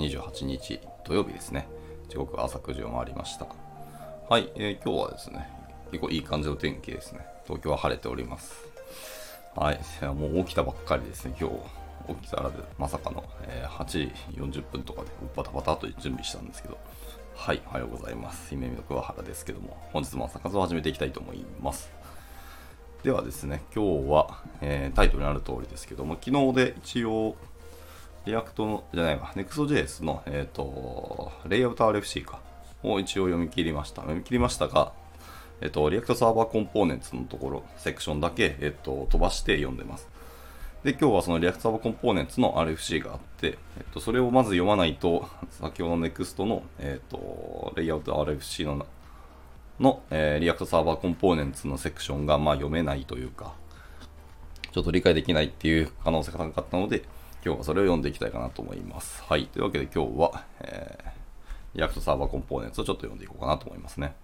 28日土曜日ですね。時刻は朝9時を回りました。はい、えー今日はですね、結構いい感じの天気ですね。東京は晴れております。はい、いやもう起きたばっかりですね、今日。起きたらで、まさかの、えー8時40分とかでバタバタと準備したんですけど、はい、おはようございます。夢見の桑原ですけども、本日も朝活を始めていきたいと思います。ではですね、今日は、えータイトルにある通りですけども、昨日で一応、React の、じゃないわ、Next.js の、えっ、と、レイアウト RFC か、を一応読み切りました。読み切りましたが、えっ、と、 React Server Components のところ、セクションだけ、えっ、と、飛ばして読んでます。で、今日はそのリアクトサーバーコンポーネンツの RFC があって、えっと、それをまず読まないと、先ほどの Next の、えっと、レイアウト RFC のの、えー React Server Components のセクションがまあ読めないというか、ちょっと理解できないっていう可能性が高かったので、今日はそれを読んでいきたいかなと思います。はい。というわけで今日は、えー React Server Components をちょっと読んでいこうかなと思いますね。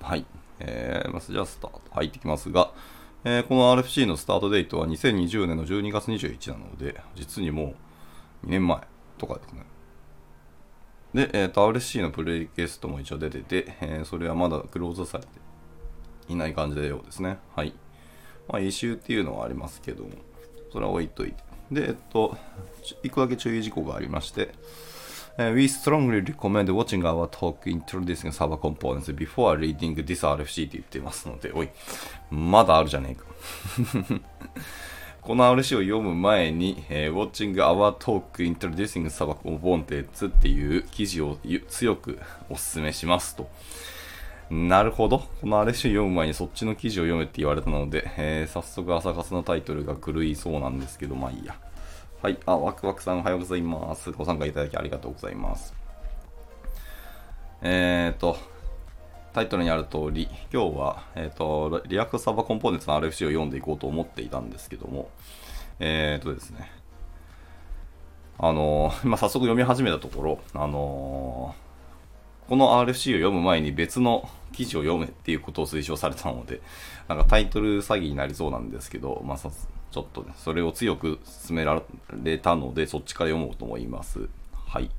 はい。えー、まずじゃあスタート入ってきますが、えーこの RFC のスタートデートは2020年の12月21なので、実にもう2年前とかですね。で、えー、と RFC の pull request も一応出てて、えーそれはまだクローズされていない感じのようですね。はい。まあ、異臭っていうのはありますけども、それは置いといて。で、えっと、一個だけ注意事項がありまして、We strongly recommend watching our talk introducing server components before reading this RFC って言ってますので、おい、まだあるじゃねえか。この RFC を読む前に、えー Watching Our Talk Introducing Server Components っていう記事を強くお勧めしますと。なるほど。この RFC 読む前にそっちの記事を読めって言われたので、えー早速朝活のタイトルが狂いそうなんですけど、まあいいや。はい。あ、ワクワクさんおはようございます。ご参加いただきありがとうございます。えーと、タイトルにある通り、今日は、えっ、と、 React Server Components の RFC を読んでいこうと思っていたんですけども、えっ、とですね、あの、今早速読み始めたところ、あのこの RFC を読む前に別の記事を読めっていうことを推奨されたので、なんかタイトル詐欺になりそうなんですけど、まあ、ちょっとね、それを強く勧められたので、そっちから読もうと思います。はい。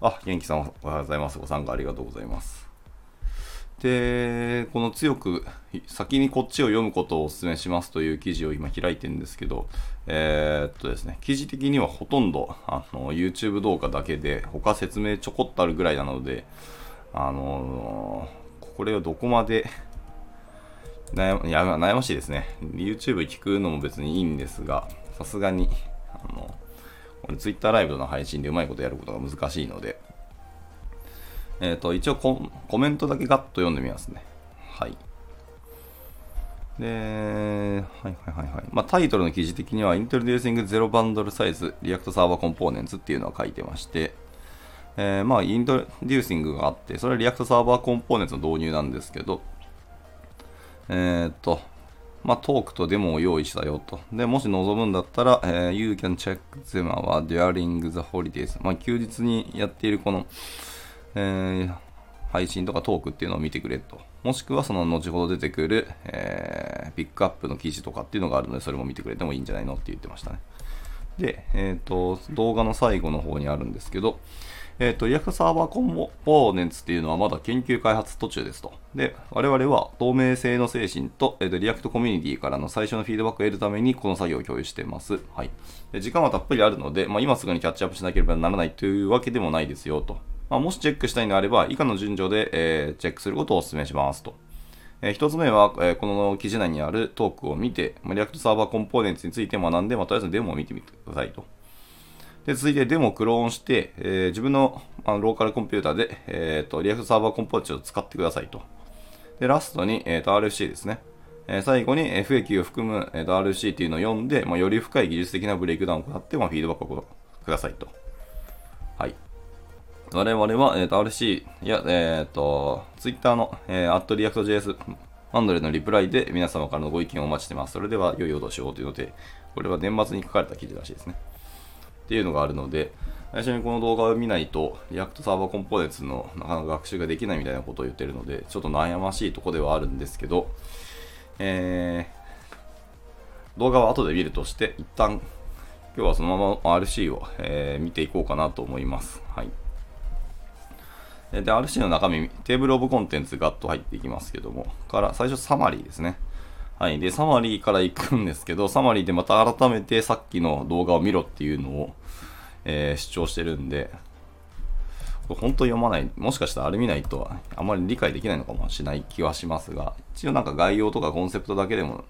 あ、元気さんおはようございます。ご参加ありがとうございます。で、この強く先にこっちを読むことをお勧めしますという記事を今開いてるんですけど、えーっとですね、記事的にはほとんどあの YouTube 動画だけで、他説明ちょこっとあるぐらいなので、あのこれをどこまで悩まいや悩ましいですね。YouTube 聞くのも別にいいんですが、さすがに、あの、これ Twitter ライブの配信でうまいことやることが難しいので、えっ、と、一応ココメントだけガッと読んでみますね。はい。で、はいはいはいはい。まあ、タイトルの記事的には、Introducing Zero Bundle Size React Server Components っていうのは書いてまして、えーまあ、イントロデューシングがあって、それは React Server Components の導入なんですけど、えーっと、まあ、トークとデモを用意したよと。で、もし望むんだったら、えー You can check them out during the holidays. まあ、休日にやっているこの、えー配信とかトークっていうのを見てくれと。もしくはその後ほど出てくる、えーピックアップの記事とかっていうのがあるので、それも見てくれてもいいんじゃないのって言ってましたね。で、えっ、と、動画の最後の方にあるんですけど、えっ、と、 React Server Components っていうのはまだ研究開発途中ですと。で、我々は透明性の精神と、えーと React コミュニティからの最初のフィードバックを得るためにこの作業を共有しています。はい。で時間はたっぷりあるので、まあ、今すぐにキャッチアップしなければならないというわけでもないですよと。まあ、もしチェックしたいのであれば、以下の順序で、えーチェックすることをお勧めしますと。えー一つ目は、えーこの記事内にあるトークを見て、まあ React Server Components について学んで、まあ、とりあえずデモを見てみてくださいと。で、続いてデモをクローンして、えー自分のあのローカルコンピューターで、えーと、 React Server Components を使ってくださいと。で、ラストに、えーと RFC ですね。えー最後に FAQ を含む、えーと RFC っていうのを読んで、まあ、より深い技術的なブレイクダウンを行って、まあ、フィードバックをくださいと。我々は、えー、と RC や、えー、と Twitter の、えー、@react.js マンドレのリプライで皆様からのご意見をお待ちしてます。それでは良いお年をというので、これは年末に書かれた記事らしいですね。っていうのがあるので、最初にこの動画を見ないと、React サーバーコンポーネンツのなかなか学習ができないみたいなことを言ってるので、ちょっと悩ましいとこではあるんですけど、えー動画は後で見るとして、一旦今日はそのまま RC を、えー、見ていこうかなと思います。で、RC の中身、テーブルオブコンテンツガッと入っていきますけども、から最初サマリーですね。はい。で、サマリーから行くんですけど、サマリーでまた改めてさっきの動画を見ろっていうのを、えー、主張してるんで、これ本当読まない、もしかしたらあれ見ないとあまり理解できないのかもしれない気はしますが、一応なんか概要とかコンセプトだけでも、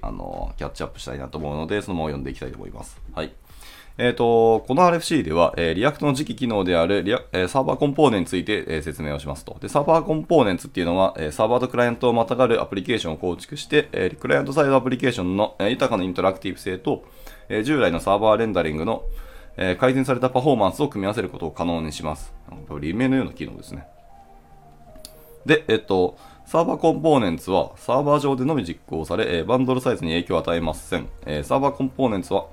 あの、キャッチアップしたいなと思うので、そのまま読んでいきたいと思います。はい。えっ、ー、と、この RFC では、えー、 React の次期機能であるリア、えー、サーバーコンポーネンについて、えー、説明をしますと。で、 Server Components っていうのは、えー、サーバーとクライアントをまたがるアプリケーションを構築して、えー、クライアントサイドアプリケーションの、えー、豊かなインタラクティブ性と、えー、従来のサーバーレンダリングの、えー、改善されたパフォーマンスを組み合わせることを可能にします。夢のような機能ですね。で、えっと、サーバーコンポーネンツはサーバー上でのみ実行され、えー、バンドルサイズに影響を与えません。えー、サーバーコンポーネンツは、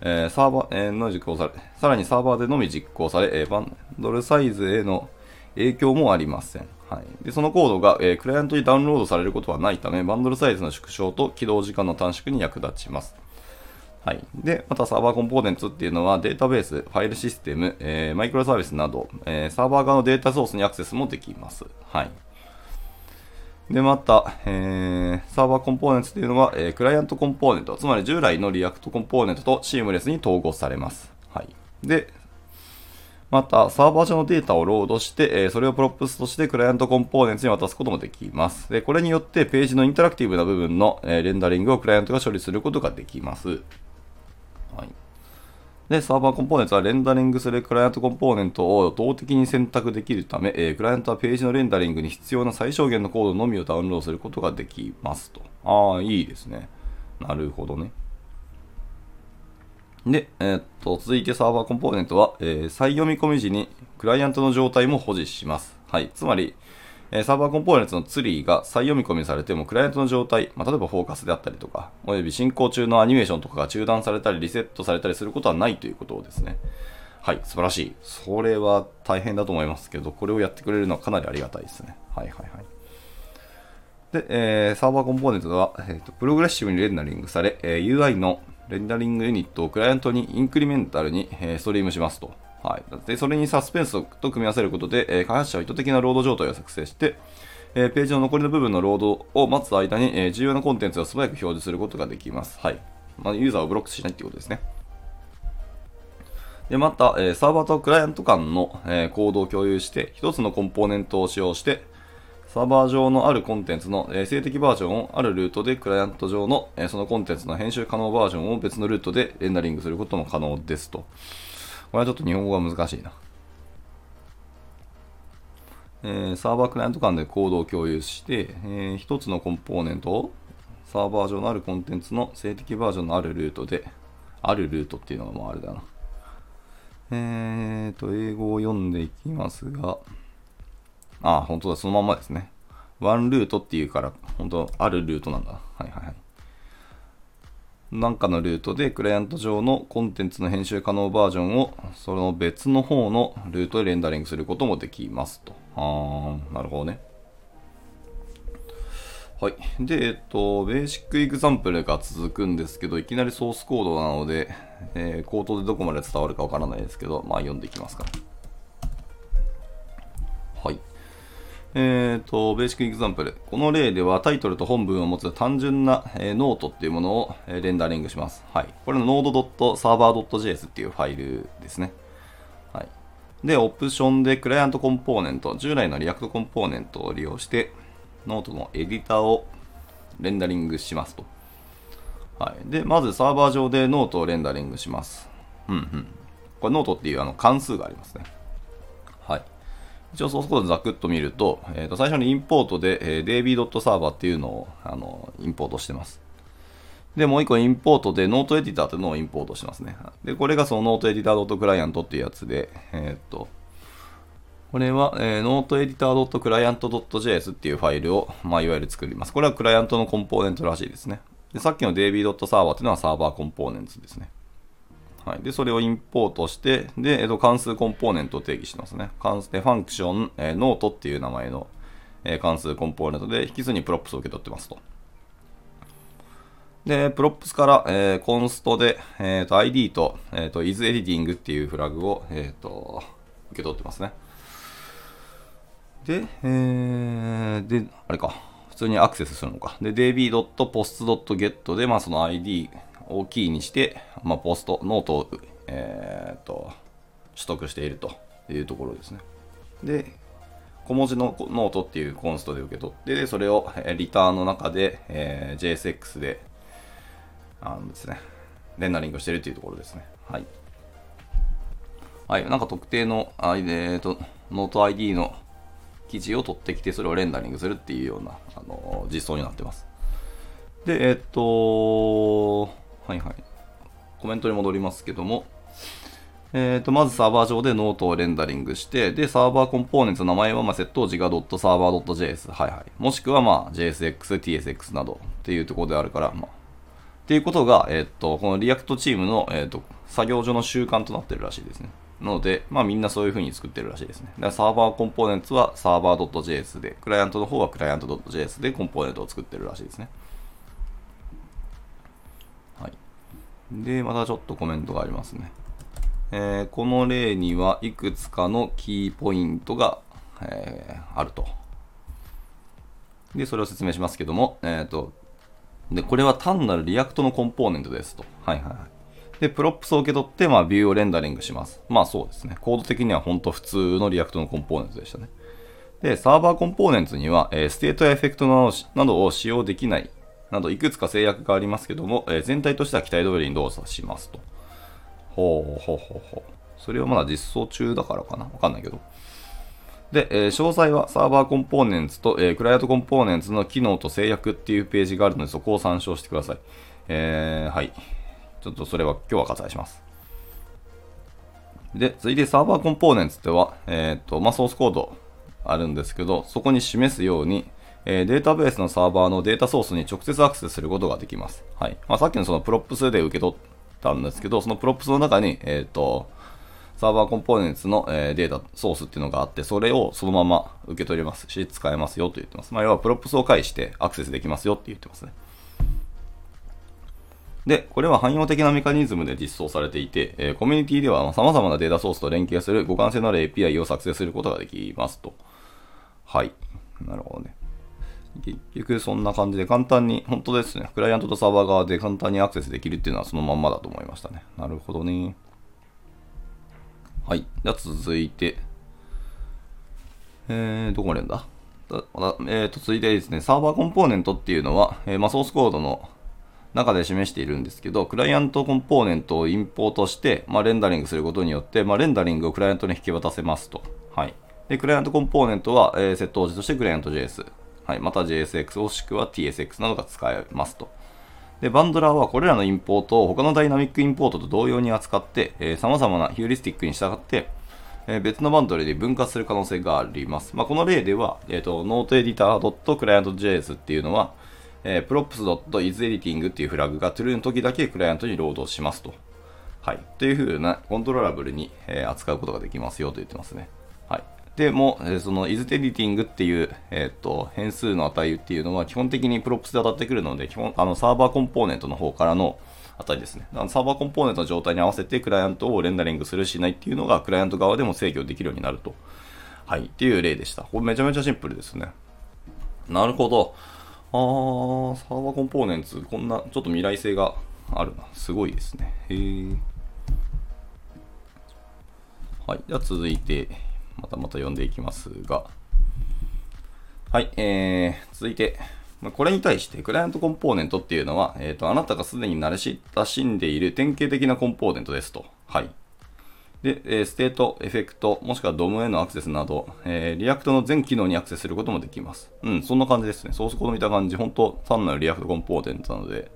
えー、サーバー、えー、の実行され、さらにサーバーでのみ実行され、えー、バンドルサイズへの影響もありません。はい、でそのコードが、えー、クライアントにダウンロードされることはないため、バンドルサイズの縮小と起動時間の短縮に役立ちます。はい。で、またサーバーコンポーネンツっていうのはデータベース、ファイルシステム、えー、マイクロサービスなど、えー、サーバー側のデータソースにアクセスもできます。はい。で、また、えー、 Server Components っていうのは、えー、クライアントコンポーネント、つまり従来の React コンポーネントとシームレスに統合されます。はい。で、また、サーバー上のデータをロードして、えー、それを props として Client Components に渡すこともできます。で、これによってページのインタラクティブな部分の、えー、レンダリングをクライアントが処理することができます。で、サーバーコンポーネントはレンダリングするクライアントコンポーネントを動的に選択できるため、えー、クライアントはページのレンダリングに必要な最小限のコードのみをダウンロードすることができますと。ああ、いいですね。なるほどね。で、えー、っと、続いてサーバーコンポーネントは、えー、再読み込み時にクライアントの状態も保持します。はい。つまり、えサーバーコンポーネンツのツリーが再読み込みされても、クライアントの状態、まあ、例えばフォーカスであったりとか、および進行中のアニメーションとかが中断されたり、リセットされたりすることはないということですね。はい、素晴らしい。それは大変だと思いますけど、これをやってくれるのはかなりありがたいですね。はいはいはい。で、えー、サーバーコンポーネントは、えーと、プログレッシブにレンダリングされ、えー、UI のレンダリングユニットをクライアントにインクリメンタルに、えー、ストリームしますと。はい、でそれにサスペンスと組み合わせることで、えー、開発者は意図的なロード状態を作成して、えー、ページの残りの部分のロードを待つ間に、えー、重要なコンテンツを素早く表示することができます。はい。まあ、ユーザーをブロックしないっていうことですね。で、また、えー、サーバーとクライアント間の、えー、コードを共有して、一つのコンポーネントを使用して、サーバー上のあるコンテンツの、えー、静的バージョンをあるルートでクライアント上の、えー、そのコンテンツの編集可能バージョンを別のルートでレンダリングすることも可能ですと。これはちょっと日本語が難しいな。えー、サーバークライアント間でコードを共有して、えー、一つのコンポーネントをサーバー上のあるコンテンツの静的バージョンのあるルートで、あるルートっていうのがもうあれだな。えーと、英語を読んでいきますが、あ、本当だ、そのまんまですね。ワンルートっていうから、本当あるルートなんだ。はいはいはい。なんかのルートでクライアント上のコンテンツの編集可能バージョンをその別の方のルートでレンダリングすることもできますと。あー、なるほどね。はい。で、えっと、ベーシックエグザンプルが続くんですけど、いきなりソースコードなので、えー、口頭でどこまで伝わるかわからないですけど、まあ読んでいきますか。えっ、ー、と、 Basic Example。この例ではタイトルと本文を持つ単純な、えー、ノートっていうものを、えー、レンダリングします。はい。これの note.server.js っていうファイルですね。はい。で、オプションでクライアントコンポーネント、従来の React コンポーネントを利用して、ノートのエディターをレンダリングしますと。はい。で、まずサーバー上でノートをレンダリングします。うんうん。これノートっていうあの関数がありますね。はい。一応ソースコードざくっと見ると、えー、と最初にインポートで、えー、db.server っていうのをあのインポートしてます。で、もう一個インポートで NoteEditor っていうのをインポートしますね。で、これがそのノートエディター .client っていうやつで、えっ、ー、と、これは、えー、 NoteEditor.client.js っていうファイルを、まあ、いわゆる作ります。これはクライアントのコンポーネントらしいですね。で、さっきの db.server っていうのは Server Components ですね。はい、でそれをインポートして、で、えっと、関数コンポーネントを定義しますね。関数で function、えー、ノートっていう名前の、えー、関数コンポーネントで引数に props を受け取ってますと。で、 props から、えー const で、えーと ID と,、えーと isEditing っていうフラグを、えーと受け取ってますね。で、えーで、あれか、普通にアクセスするのか。で、db.post.get で、まあ、その ID をキーにして、まあ、ポスト、ノートを、えーと、取得しているというところですね。で、小文字のノートっていう const で受け取って、それをリターンの中で、えー JSX で、あのですね、レンダリングしているっていうところですね。はい。はい、なんか特定の、あえーと、ノート ID の記事を取ってきて、それをレンダリングするっていうような、あの実装になってます。で、えっ、と、はいはい。コメントに戻りますけども、えー、とまずサーバー上でノートをレンダリングして、で、 Server Components の名前は、まあ、接尾辞が .server.js、はいはい。もしくは、まあ、JSX、TSX などっていうところであるから、まあ、っていうことが、えー、とこの React チームの、えー、と作業上の習慣となってるらしいですね。なので、まあ、みんなそういう風に作ってるらしいですね。だからサーバーコンポーネンツはサーバー .js で、クライアントの方はクライアント .js でコンポーネントを作ってるらしいですね。はい。で、またちょっとコメントがありますね。えーこの例にはいくつかのキーポイントが、えーあると。で、それを説明しますけども、えっ、と、で、これは単なる React のコンポーネントですと。はいはいはい。で、 props を受け取って、まあ、ビューをレンダリングします。まあそうですね。コード的には本当普通の React のコンポーネントでしたね。で、サーバーコンポーネントには、えーステートやエフェクトなどなどを使用できないなど、いくつか制約がありますけども、えー全体としては期待通りに動作しますと。ほうほうほうほう。それはまだ実装中だからかな？わかんないけど。で、えー詳細はサーバーコンポーネンツと、えークライアントコンポーネンツの機能と制約っていうページがあるので、そこを参照してください。えーはい。ちょっとそれは今日は割愛します。で、続いてサーバーコンポーネンツでは、えっ、と、まあ、ソースコードあるんですけど、そこに示すように、えーデータベースのサーバーのデータソースに直接アクセスすることができます。はい。まあ、さっきのその props で受け取ったんですけど、その props の中に、えっ、と、 Server Components の、えーデータソースっていうのがあって、それをそのまま受け取れますし、使えますよと言ってます。まあ、要は props を介してアクセスできますよって言ってますね。で、これは汎用的なメカニズムで実装されていて、えーコミュニティでは様々なデータソースと連携する互換性のある API を作成することができますと。はい。なるほどね。結局そんな感じで簡単に、本当ですね、クライアントとサーバー側で簡単にアクセスできるっていうのはそのまんまだと思いましたね。なるほどね。はい。じゃあ続いて、えー、どこまでんだ？えー、と続いてですね、サーバーコンポーネントっていうのは、えーまあ、ソースコードの中で示しているんですけど、クライアントコンポーネントをインポートして、まあ、レンダリングすることによって、まあ、レンダリングをクライアントに引き渡せますと。はい。で、クライアントコンポーネントは、えー、接尾辞として client JS、はい、また JSX もしくは TSX などが使えますと。で、バンドラーはこれらのインポートを他のダイナミックインポートと同様に扱って、えー、様々なヒューリスティックに従って、えー別のバンドルで分割する可能性があります。まあ、この例では、えっ、と、 NoteEditor .client.js っていうのは、えー、props.isEditing っていうフラグが true の時だけクライアントにロードしますと。はい。というふうなコントローラブルに、え扱うことができますよと言ってますね。でも、えその isEditing っていう、えっ、と、変数の値っていうのは基本的にプロプスで当たってくるので、基本、あの、サーバーコンポーネントの方からの値ですね。だからサーバーコンポーネントの状態に合わせてクライアントをレンダリングするしないっていうのがクライアント側でも制御できるようになると。はい。っていう例でした。これめちゃめちゃシンプルですね。なるほど。あー、サーバーコンポーネンツ、こんな、ちょっと未来性があるな。すごいですね。へー。はい。では続いて、またまた読んでいきますが、はい。えー、続いて、これに対して、クライアントコンポーネントっていうのは、えっ、と、あなたがすでに慣れ親しんでいる典型的なコンポーネントですと。はい。で、えーステート、エフェクト、もしくは DOM へのアクセスなど、えー React の全機能にアクセスすることもできます。うん、そんな感じですね。ソースコード見た感じ、本当単なる React コンポーネントなので、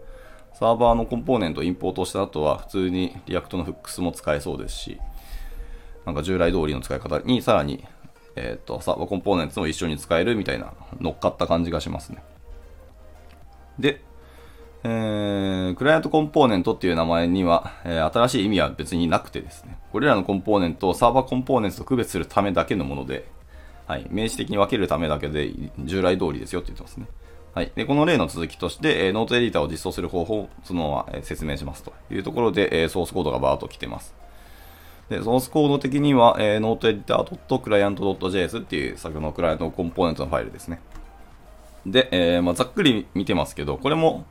サーバーのコンポーネントをインポートした後は、普通に React の Hooks も使えそうですし、なんか従来通りの使い方にさらに、えっ、と、サーバーコンポーネントも一緒に使えるみたいな乗っかった感じがしますね。で、えークライアントコンポーネントっていう名前には、えー新しい意味は別になくてですね、これらのコンポーネントをサーバーコンポーネントと区別するためだけのもので、はい、名詞的に分けるためだけで従来通りですよって言ってますね。はい。で、この例の続きとして、えー、 NoteEditor を実装する方法をそのまま、えー、説明しますというところで、えー、ソースコードがバーッと来てます。で、ソースコード的には、えー、 NoteEditor .client.js っていう先ほどのクライアントコンポーネントのファイルですね。で、えーまあ、ざっくり見てますけど、これも、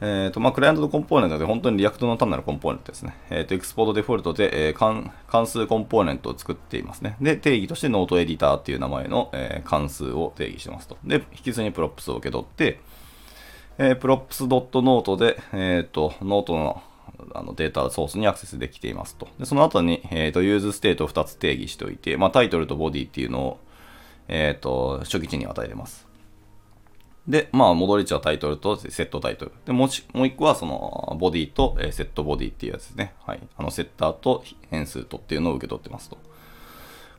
えーとまあ、クライアントのコンポーネントで本当に React の単なるコンポーネントですね。えーと、 export default で、えー、関関数コンポーネントを作っていますね。で、定義として NoteEditor っていう名前の、えー、関数を定義してますと。で、引数に props を受け取って、えー、 props.note で、えっ、ー、と、ノートのあのデータソースにアクセスできていますと。で、その後に、えっ、ー、と、 useState を2つ定義しておいて、まあ、 title と body っていうのを、えっ、と、初期値に与えてます。で、まあ、戻り値は title と setTitle。で、もうもう一個はその、 body と、えー、 setBody っていうやつですね。はい。あの、セッターと変数とっていうのを受け取ってますと。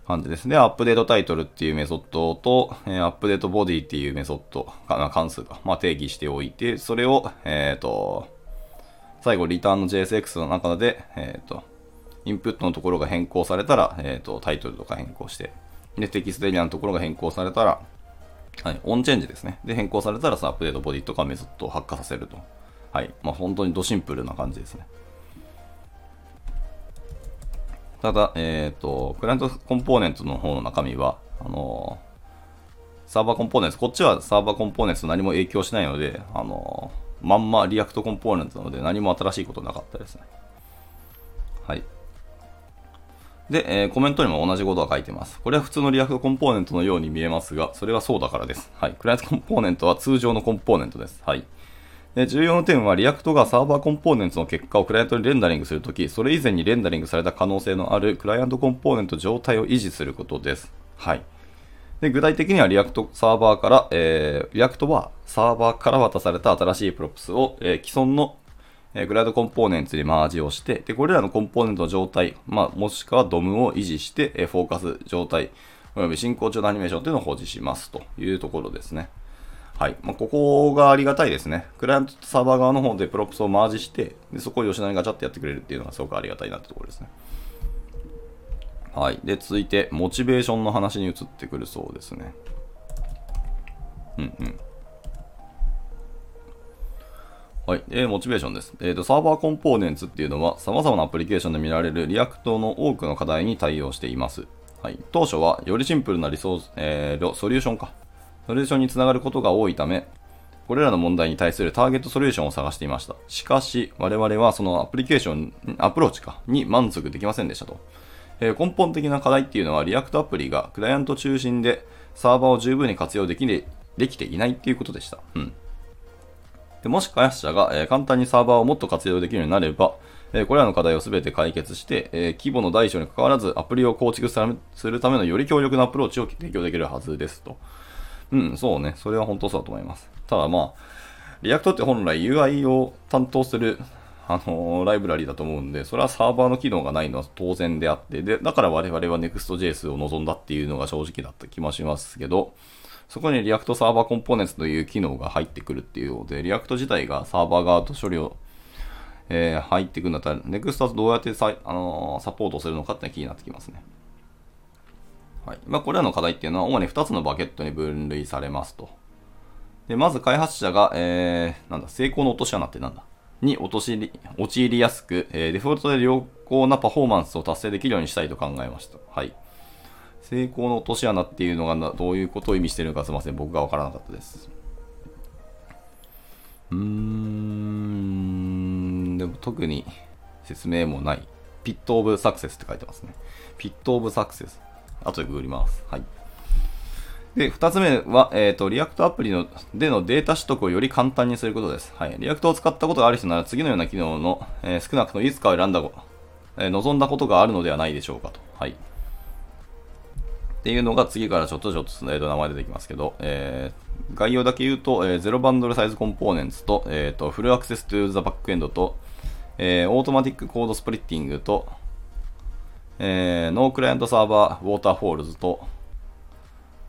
感じですね。 updateTitle っていうメソッドと、えー、 updateBody っていうメソッド、関数が、まあ、定義しておいて、それを、えっ、ー、と、最後、リターンの JSX の中で、えっ、ー、と、インプットのところが変更されたら、えっ、と、タイトルとか変更して、で、テキストエリアのところが変更されたら、はい、オンチェンジですね。で、変更されたらさ、アップデートボディとかメソッドを発火させると。はい。まあ、本当にドシンプルな感じですね。ただ、えっ、ー、と、クライアントコンポーネントの方の中身は、あの、サーバーコンポーネント、こっちはサーバーコンポーネント何も影響しないので、あのー、まんま React コンポーネントなので何も新しいことなかったですね。はい。で、えー、コメントにも同じことが書いてます。これは普通のリアクトコンポーネントのように見えますが、それはそうだからです。はい。クライアントコンポーネントは通常のコンポーネントです。はい。で重要な点は、 React がサーバーコンポーネントの結果をクライアントにレンダリングするとき、それ以前にレンダリングされた可能性のあるクライアントコンポーネント状態を維持することです。はい。で具体的には React サーバーから、えー、 React はサーバーから渡された新しい props を、え、既存のえクライアント components にマージをして、で、これらのコンポーネントの状態、まあ、もしくは DOM を維持して、えフォーカス状態、および進行中のアニメーションというのを保持しますというところですね。はい。まあ、ここがありがたいですね。クライアントとサーバー側の方で props をマージして、でそこをよしなにガチャってやってくれるっていうのがすごくありがたいなってところですね。はい。で、続いて、モチベーションの話に移ってくるそうですね。うんうん。はい。えー、モチベーションです。えっ、ー、と、サーバーコンポーネンツっていうのは、様々なアプリケーションで見られる React の多くの課題に対応しています。はい。当初は、よりシンプルなリソース、えー、ソリューションか。ソリューションにつながることが多いため、これらの問題に対するターゲットソリューションを探していました。しかし、我々はそのアプリケーション、アプローチか、に満足できませんでしたと。えー、根本的な課題っていうのは、 React アプリがクライアント中心でサーバーを十分に活用できできていないっていうことでした。うん。でもし開発者が、え、簡単にサーバーをもっと活用できるようになれば、え、これらの課題を全て解決して、え、規模の大小に関わらずアプリを構築するためのより強力なアプローチを提供できるはずですと。うん、そうね。それは本当そうだと思います。ただまあ、 React って本来 UI を担当するあのー、ライブラリだと思うんで、それはサーバーの機能がないのは当然であって、で、だから我々は Next.js を望んだっていうのが正直だった気もしますけど、そこに React Server Components という機能が入ってくるっていうので、 React 自体がサーバー側と処理を、えー、入っていくんだったら、Next はどうやってサ,、あのー、サポートするのかって気になってきますね。はい。まあ、これらの課題っていうのは主に2つのバケットに分類されますと。で、まず開発者が、えー、なんだ、成功の落とし穴ってなんだ？に陥り陥りやすく、えー、デフォルトで良好なパフォーマンスを達成できるようにしたいと考えました。はい。成功の落とし穴っていうのがどういうことを意味してるのかすいません。僕がわからなかったです。うーん、でも特に説明もない。ピットオブサクセスって書いてますね。ピットオブサクセス。後でググります。はい。で、二つ目は、えっ、ー、と、 React アプリのでのデータ取得をより簡単にすることです。はい。 React を使ったことがある人なら次のような機能の、えー、少なくともいくつかを選んだ、えー、望んだことがあるのではないでしょうかと。はい。っていうのが次からちょっとちょっと、えー、と名前出てきますけど、えー、概要だけ言うと、えー、 Zero Bundle Size Components と、えー、と Full Access to the Backend と、えー、 Automatic Code Splitting と、えー、 No Client Server Waterfalls と、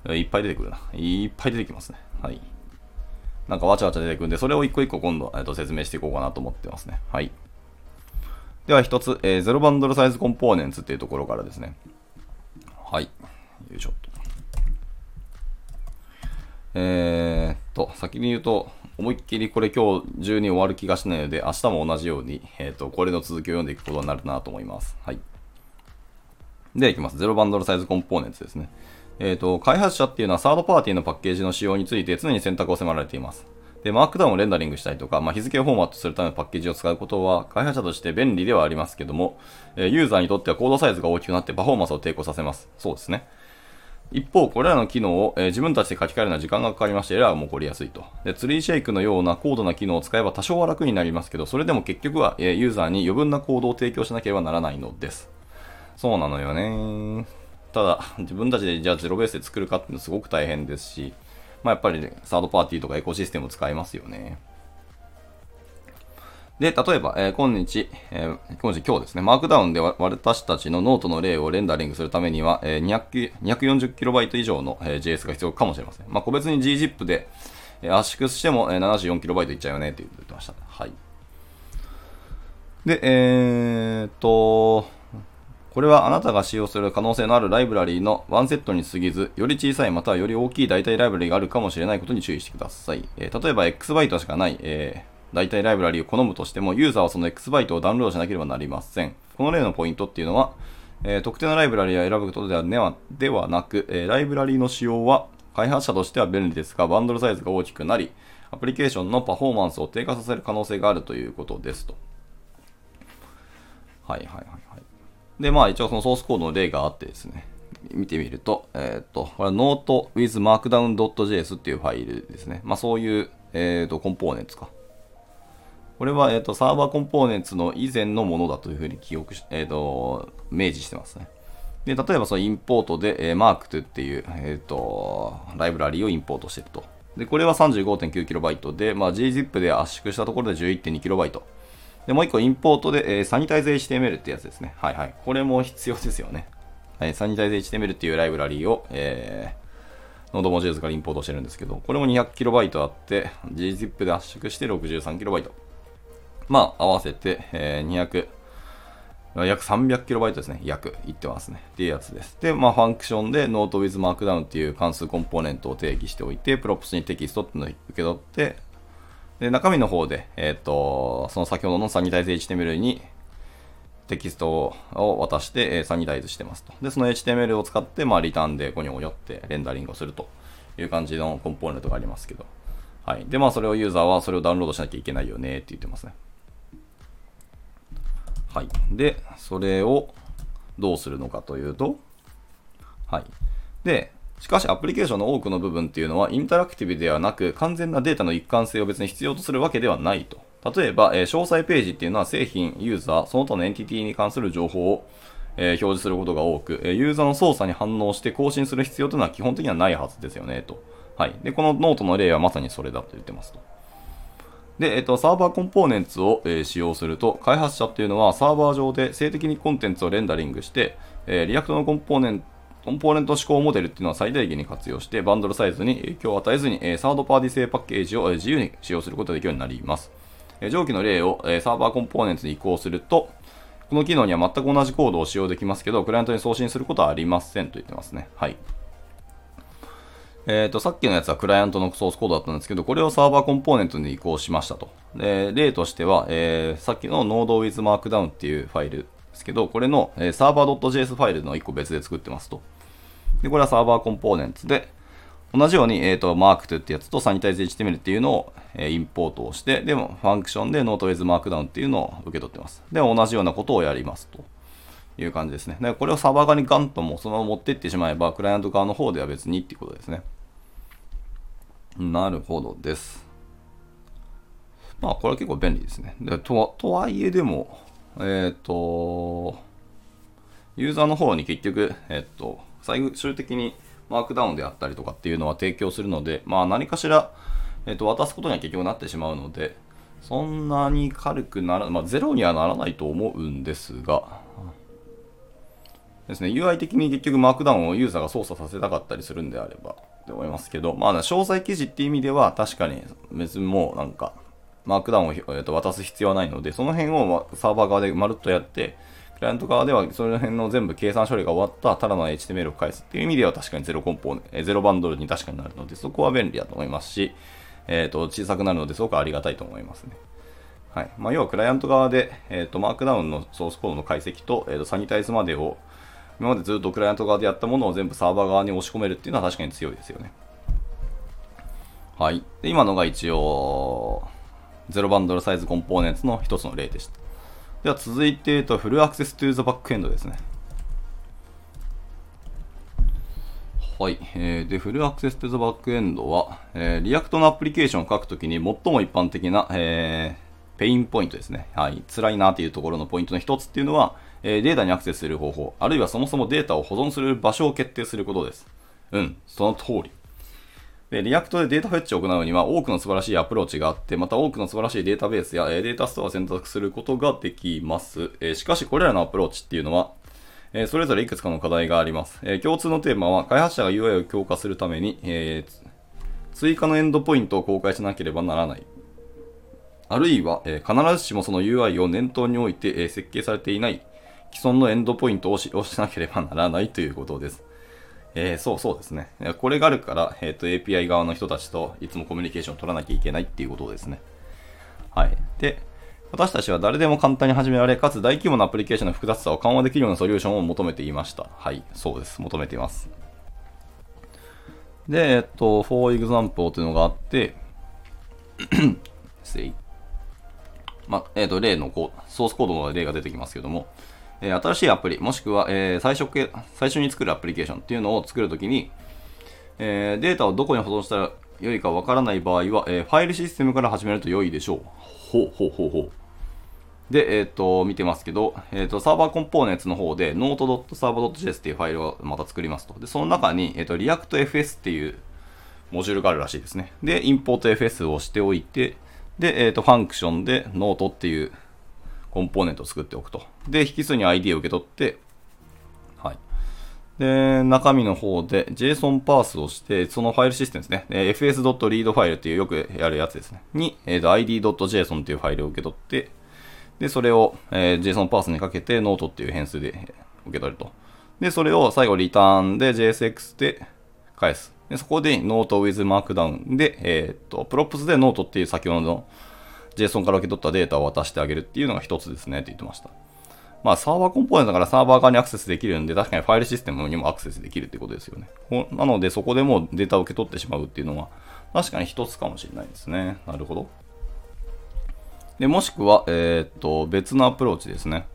いっぱい出てくるな。いっぱい出てきますね。はい。なんかわちゃわちゃ出てくるんで、それを一個一個今度、えー、と説明していこうかなと思ってますね。はい。では一つ、えー、 Zero Bundle Size Components っていうところからですね。はい。よいしょえー、っと、先に言うと、思いっきりこれ今日中に終わる気がしないので、明日も同じように、えー、っと、これの続きを読んでいくことになるなと思います。はい。で、いきます。ゼロバンドルサイズコンポーネンツですね。えっ、と、開発者っていうのはサードパーティーのパッケージの使用について常に選択を迫られています。で、マークダウンをレンダリングしたりとか、まあ、日付をフォーマットするためのパッケージを使うことは、開発者として便利ではありますけども、えユーザーにとってはコードサイズが大きくなってパフォーマンスを抵抗させます。そうですね。一方、これらの機能を、えー、自分たちで書き換えるのは時間がかかりまして、エラーも起こりやすいと。で、ツリーシェイクのような高度な機能を使えば多少は楽になりますけど、それでも結局は、えー、ユーザーに余分なコードを提供しなければならないのです。そうなのよね。ただ、自分たちでじゃあゼロベースで作るかっていうのはすごく大変ですし、まあやっぱり、ね、サードパーティーとかエコシステムを使いますよね。で、例えば、えー、今日、えー、今日、今日ですね、 Markdown で私たちのノートの例をレンダリングするためには、えー、240KB 以上の、えー、JS が必要かもしれません。まあ、個別に gzip で、えー、圧縮しても、えー、74KB いっちゃうよねって言ってました。はい。で、えー、っと、これはあなたが使用する可能性のあるライブラリーのワンセットに過ぎず、より小さいまたはより大きい代替ライブラリーがあるかもしれないことに注意してください。えー、例えば X バイトしかない、えー大体ライブラリを好むとしても、ユーザーはその X バイトをダウンロードしなければなりません。この例のポイントっていうのは、えー、特定のライブラリを選ぶことでは,、ね、はではなく、えー、ライブラリの使用は開発者としては便利ですが、バンドルサイズが大きくなり、アプリケーションのパフォーマンスを低下させる可能性があるということですと。はいはいはいはい。で、まあ一応そのソースコードの例があってですね、見てみると、えっ、と、これは Note with Markdown.js っていうファイルですね。まあそういう、えっ、と、コンポーネンツか。これは、え、ー、と、サーバーコンポーネンツの以前のものだというふうに記憶し、えっ、ー、と、明示してますね。で、例えばそのインポートで、えー、マークトっていう、えっ、ー、と、ライブラリーをインポートしてると。で、これは 35.9KB で、まあ、gzip で圧縮したところで 11.2KB。で、もう一個インポートで、えー、サニタイズ HTML ってやつですね。はいはい。これも必要ですよね。はい、サニタイズ HTML っていうライブラリーを、えー、 node modules からインポートしてるんですけど、これも 200KB あって、gzip で圧縮して 63KB。まあ、合わせて、えー、200、約 300KB ですね。約、いってますね。っていうやつです。で、まあ、ファンクションで Note with Markdown っていう関数コンポーネントを定義しておいて、 props にテキストっていうのを受け取って、で、中身の方で、えっ、ー、と、その先ほどのサニタイズ HTML にテキストを渡して、えー、サニタイズしてますと。で、その HTML を使って、まあ、リターンでゴニョゴニョってレンダリングをするという感じのコンポーネントがありますけど。はい。で、まあ、それをユーザーはそれをダウンロードしなきゃいけないよねって言ってますね。はい。で、それをどうするのかというと、はい。で、しかしアプリケーションの多くの部分っていうのはインタラクティブではなく完全なデータの一貫性を別に必要とするわけではないと。例えば、え、詳細ページっていうのは製品、ユーザー、その他のエンティティに関する情報を、え、表示することが多く、え、ユーザーの操作に反応して更新する必要というのは基本的にはないはずですよね、と。はい。で、このノートの例はまさにそれだと言ってますと。で、えっと、 Server Components を、えー、使用すると、開発者っていうのはサーバー上で静的にコンテンツをレンダリングして、えー、 React のコンポーネントコンポーネント思考モデルっていうのは最大限に活用して、バンドルサイズに影響を与えずに、え、サードパーティ製パッケージを、え、自由に使用することができるようになります。え、上記の例を、え、 Server Components に移行すると、この機能には全く同じコードを使用できますけど、クライアントに送信することはありませんと言ってますね。はい。えっ、ー、と、さっきのやつはクライアントのソースコードだったんですけど、これをサーバーコンポーネントに移行しましたと。で、例としては、えー、さっきの Note with Markdown っていうファイルですけど、これの、えー、サーバー .js ファイルの1個別で作ってますと。で、これはサーバーコンポーネンツで、同じように、えっ、ー、と、マークトってやつとサニタイズ HTML っていうのを、えー、インポートをして、でも、ファンクションで Node with Markdown っていうのを受け取ってます。で、同じようなことをやりますと。いう感じですね。で、これをサーバー側にガンともそのまま持っていってしまえば、クライアント側の方では別にっていうことですね。なるほどです。まあ、これは結構便利ですね。でととはいえでも、えっ、ー、と、ユーザーの方に結局、えっ、ー、と、最終的にマークダウンであったりとかっていうのは提供するので、まあ何かしら、えっ、ー、と、渡すことには結局なってしまうので、そんなに軽くなら、まあゼロにはならないと思うんですが、ですね、UI 的に結局マークダウンをユーザーが操作させたかったりするんであれば、って思いますけど、まあ、詳細記事っていう意味では確かに別にもうなんか、マークダウンを、えー、と渡す必要はないので、その辺をサーバー側でまるっとやって、クライアント側ではその辺の全部計算処理が終わったただの HTML を返すっていう意味では確かにゼロコンポーネ、ゼロバンドルに確かになるので、そこは便利だと思いますし、えっ、ー、と、小さくなるのですごくありがたいと思いますね。はい。まあ、要はクライアント側で、えっ、ー、と、マークダウンのソースコードの解析と、えっ、ー、と、サニタイズまでを、今までずっとクライアント側でやったものを全部サーバー側に押し込めるっていうのは確かに強いですよね。はい。で、今のが一応、 Zero Bundle Size Components の一つの例でした。では続いて、と Full Access to the Backend ですね。はい。えー、で、 Full Access to the Backend は、えー、 React のアプリケーションを書くときに最も一般的な、えー、ペインポイントですね。はい。辛いなというところのポイントの一つっていうのは、え、データにアクセスする方法、あるいはそもそもデータを保存する場所を決定することです。うん、その通り。で、 React でデータフェッチを行うには多くの素晴らしいアプローチがあって、また多くの素晴らしいデータベースやデータストアを選択することができます。えしかし、これらのアプローチっていうのは、えそれぞれいくつかの課題があります。え共通のテーマは、開発者が UI を強化するために、え追加のエンドポイントを公開しなければならない。あるいは、え必ずしもその UI を念頭に置いて、え設計されていない既存のエンドポイントを押しなければならないということです。えー、そうそうですね。これがあるから、えっ、ー、と、API 側の人たちといつもコミュニケーションを取らなきゃいけないっていうことですね。はい。で、私たちは誰でも簡単に始められ、かつ大規模なアプリケーションの複雑さを緩和できるようなソリューションを求めていました。はい、そうです。求めています。で、えっと、for example というのがあって、まあ、えっと、例のこう、ソースコードの例が出てきますけども、え新しいアプリ、もしくは、え最初最初に作るアプリケーションっていうのを作るときに、えデータをどこに保存したら良いかわからない場合は、えファイルシステムから始めると良いでしょう。ほうほうほうほう。で、えっ、ー、と、見てますけど、えっ、ー、と、サーバーコンポーネンツの方で、note.server.js っていうファイルをまた作りますと。で、その中に、えっ、ー、と、ReactFS っていうモジュールがあるらしいですね。で、 import fs をしておいて、で、えっ、と、 function で Note っていうコンポーネントを作っておくと。で、引数に ID を受け取って、はい。で、中身の方で JSON パースをして、そのファイルシステムですね。fs.read ファイルっていうよくやるやつですね。に、えー、id.json っていうファイルを受け取って、で、それを、えー、JSON パースにかけてノートっていう変数で受け取ると。で、それを最後リターンで JSX で返す。で、そこでノート with markdown で、えー、っと、 props でノートっていう先ほどの JSON から受け取ったデータを渡してあげるっていうのが一つですねって言ってました。まあ、サーバーコンポーネントだからサーバー側にアクセスできるんで、確かにファイルシステムにもアクセスできるってことですよね。なので、そこでもうデータを受け取ってしまうっていうのは、確かに一つかもしれないですね。なるほど。で、もしくは、えー、っと、別のアプローチですね。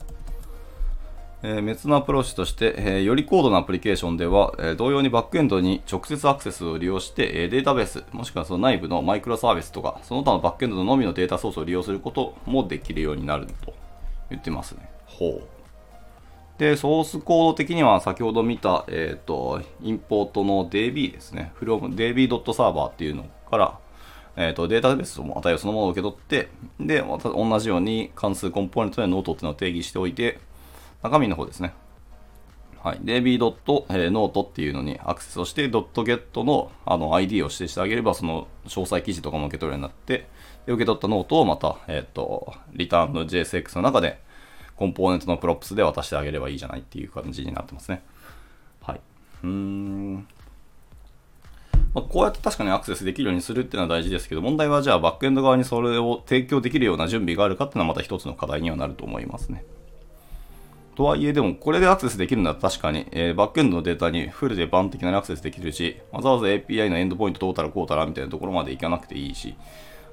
えー、別のアプローチとして、えー、より高度なアプリケーションでは、えー、同様にバックエンドに直接アクセスを利用して、えデータベース、もしくはその内部のマイクロサービスとか、その他のバックエンドのみのデータソースを利用することもできるようになると言ってますね。ほう。で、ソースコード的には先ほど見た、えっ、と、インポートの DB ですね。from db.server っていうのから、えっ、と、データベースの値をそのものを受け取って、で、また同じように関数コンポーネントでノートっていうのを定義しておいて、中身の方ですね。はい。db.note っていうのにアクセスをして、.get のあの ID を指定してあげれば、その詳細記事とかも受け取るようになって、で受け取ったノートをまた、えっ、ー、と、リターンの JSX の中で、コンポーネントの props で渡してあげればいいじゃないっていう感じになってますね。はい。うーん。まあ、こうやって確かにアクセスできるようにするっていうのは大事ですけど、問題はじゃあバックエンド側にそれを提供できるような準備があるかっていうのはまた一つの課題にはなると思いますね。とはいえ、でも、これでアクセスできるんだったら確かに、えー、バックエンドのデータにフルでバン的なアクセスできるし、わざわざ API のエンドポイントどうたらこうたらみたいなところまでいかなくていいし、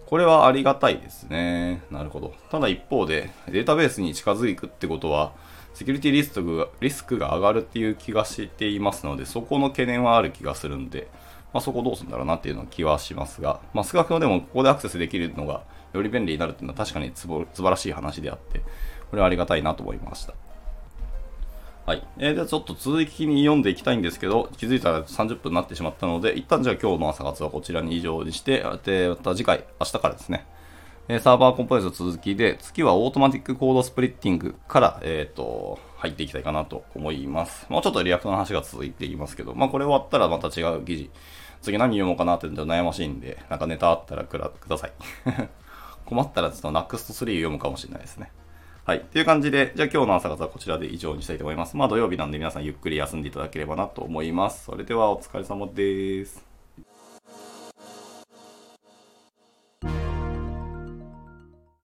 これはありがたいですね。なるほど。ただ一方で、データベースに近づくってことは、セキュリティリスクがリスクが上がるっていう気がしていますので、そこの懸念はある気がするんで、まあ、そこどうするんだろうなっていうの気はしますが、まあ、少なくともでもここでアクセスできるのがより便利になるっていうのは確かに素晴らしい話であって、これはありがたいなと思いました。はい。えー、ではちょっと続きに読んでいきたいんですけど、気づいたら30分になってしまったので、一旦じゃあ今日の朝活はこちらに以上にして、で、また次回、明日からですね、えー、サーバーコンポーネント続きで、次は Automatic Code Splitting から、えっ、ー、と、入っていきたいかなと思います。もうちょっと React の話が続いていきますけど、まあこれ終わったらまた違う記事、次何読もうかなって悩ましいんで、なんかネタあったらください。困ったらちょっと NEXT3 読むかもしれないですね。はい。という感じで、じゃあ今日の朝方はこちらで以上にしたいと思います。まあ土曜日なんで皆さんゆっくり休んでいただければなと思います。それではお疲れ様です。